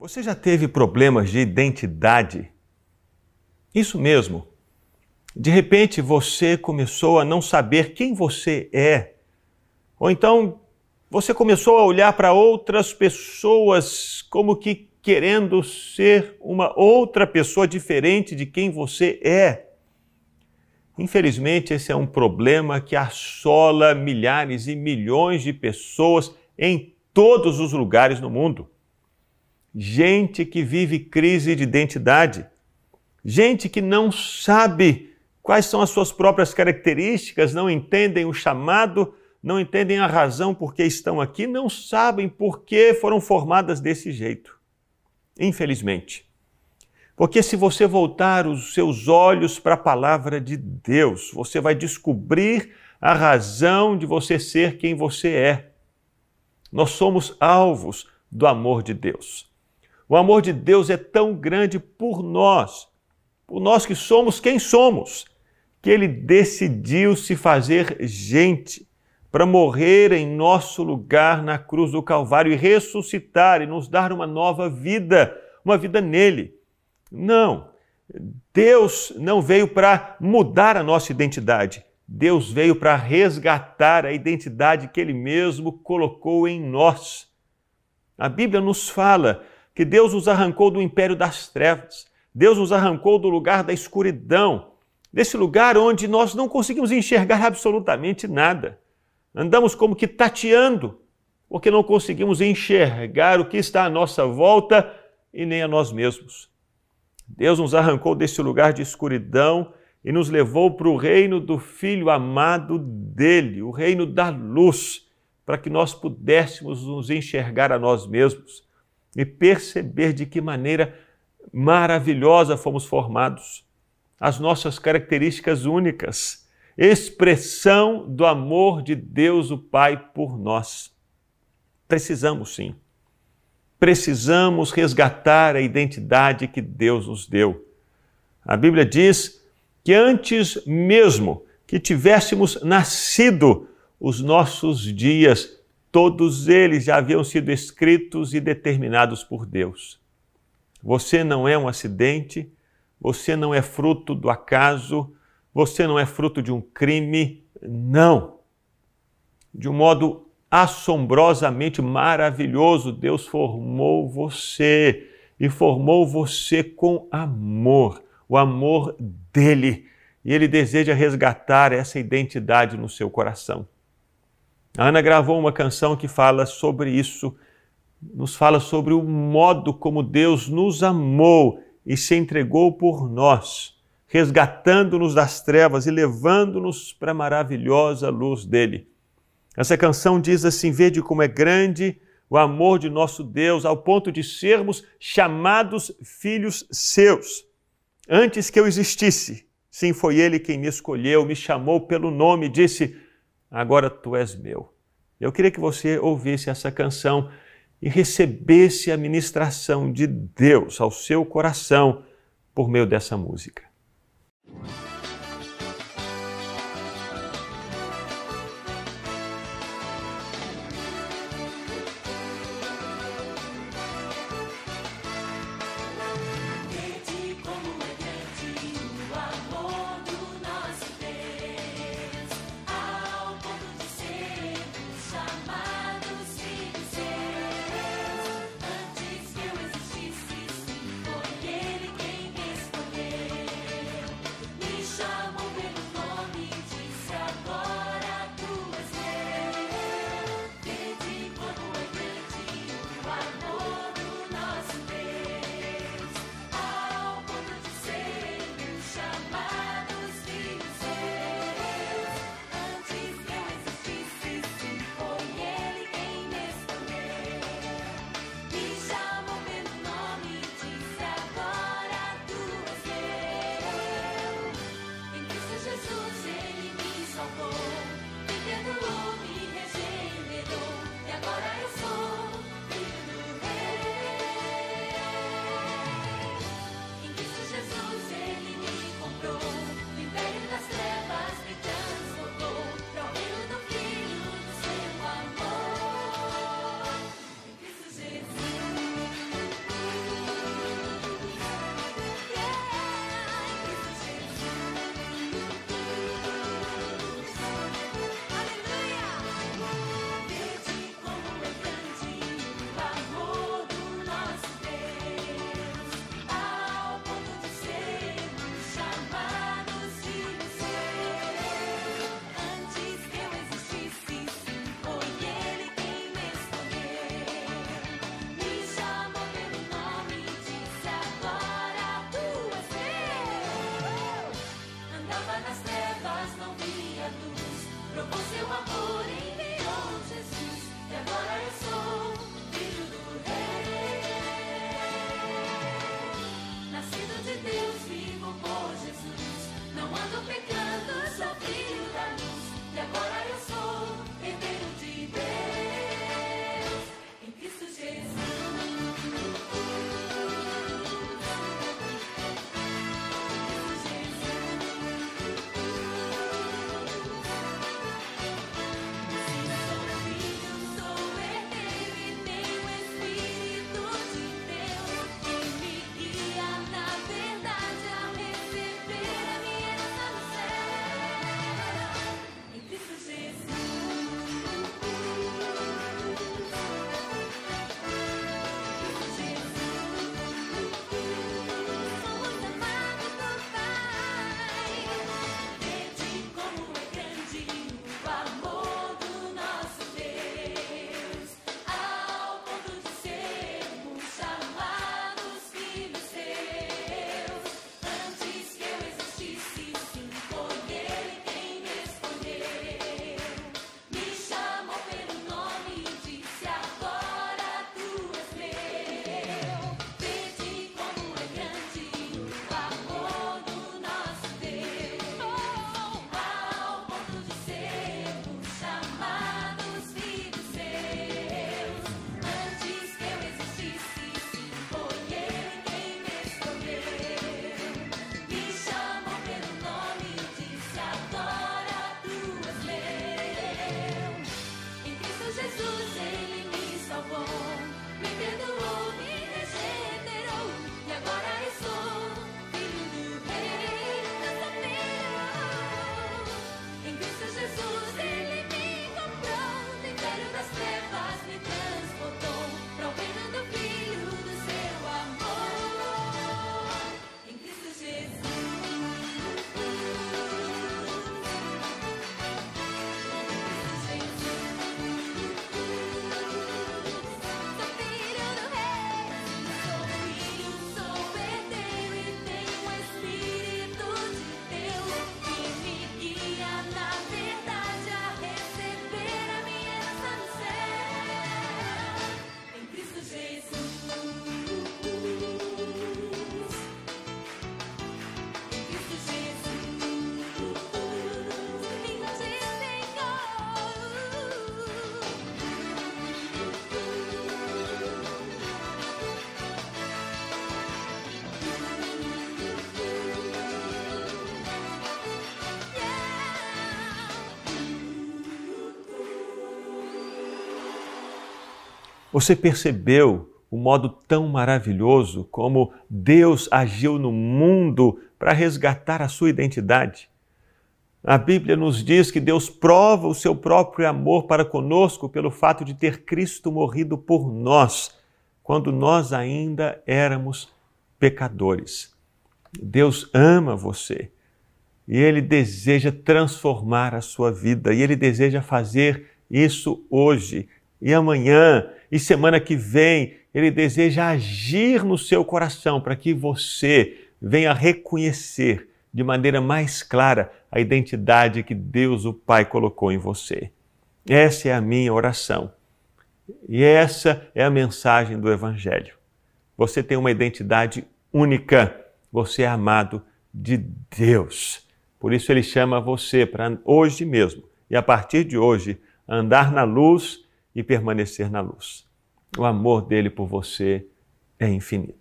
Você já teve problemas de identidade? Isso mesmo. De repente você começou a não saber quem você é. Ou então você começou a olhar para outras pessoas como que querendo ser uma outra pessoa diferente de quem você é. Infelizmente, esse é um problema que assola milhares e milhões de pessoas em todos os lugares no mundo gente que vive crise de identidade, gente que não sabe quais são as suas próprias características, não entendem o chamado, não entendem a razão por que estão aqui, não sabem por que foram formadas desse jeito. Infelizmente. Porque se você voltar os seus olhos para a palavra de Deus, você vai descobrir a razão de você ser quem você é. Nós somos alvos do amor de Deus. O amor de Deus é tão grande por nós, por nós que somos quem somos, que ele decidiu se fazer gente para morrer em nosso lugar na cruz do Calvário e ressuscitar e nos dar uma nova vida, uma vida nele. Não, Deus não veio para mudar a nossa identidade. Deus veio para resgatar a identidade que Ele mesmo colocou em nós. A Bíblia nos fala que Deus nos arrancou do império das trevas, Deus nos arrancou do lugar da escuridão, desse lugar onde nós não conseguimos enxergar absolutamente nada. Andamos como que tateando, porque não conseguimos enxergar o que está à nossa volta e nem a nós mesmos. Deus nos arrancou desse lugar de escuridão e nos levou para o reino do Filho amado dele, o reino da luz, para que nós pudéssemos nos enxergar a nós mesmos e perceber de que maneira maravilhosa fomos formados, as nossas características únicas, expressão do amor de Deus o Pai por nós. Precisamos sim. Precisamos resgatar a identidade que Deus nos deu. A Bíblia diz que antes mesmo que tivéssemos nascido, os nossos dias Todos eles já haviam sido escritos e determinados por Deus. Você não é um acidente, você não é fruto do acaso, você não é fruto de um crime, não. De um modo assombrosamente maravilhoso, Deus formou você e formou você com amor, o amor dele. E ele deseja resgatar essa identidade no seu coração. A Ana gravou uma canção que fala sobre isso, nos fala sobre o modo como Deus nos amou e se entregou por nós, resgatando-nos das trevas e levando-nos para a maravilhosa luz dele. Essa canção diz assim: Vede como é grande o amor de nosso Deus, ao ponto de sermos chamados filhos seus. Antes que eu existisse, sim, foi Ele quem me escolheu, me chamou pelo nome disse: agora tu és meu. Eu queria que você ouvisse essa canção e recebesse a ministração de Deus ao seu coração por meio dessa música. Você percebeu o modo tão maravilhoso como Deus agiu no mundo para resgatar a sua identidade? A Bíblia nos diz que Deus prova o seu próprio amor para conosco pelo fato de ter Cristo morrido por nós, quando nós ainda éramos pecadores. Deus ama você e Ele deseja transformar a sua vida e Ele deseja fazer isso hoje e amanhã e semana que vem. Ele deseja agir no seu coração para que você venha reconhecer de maneira mais clara a identidade que Deus, o Pai, colocou em você. Essa é a minha oração. E essa é a mensagem do Evangelho. Você tem uma identidade única. Você é amado de Deus. Por isso ele chama você para hoje mesmo e a partir de hoje andar na luz e permanecer na luz. O amor dele por você é infinito.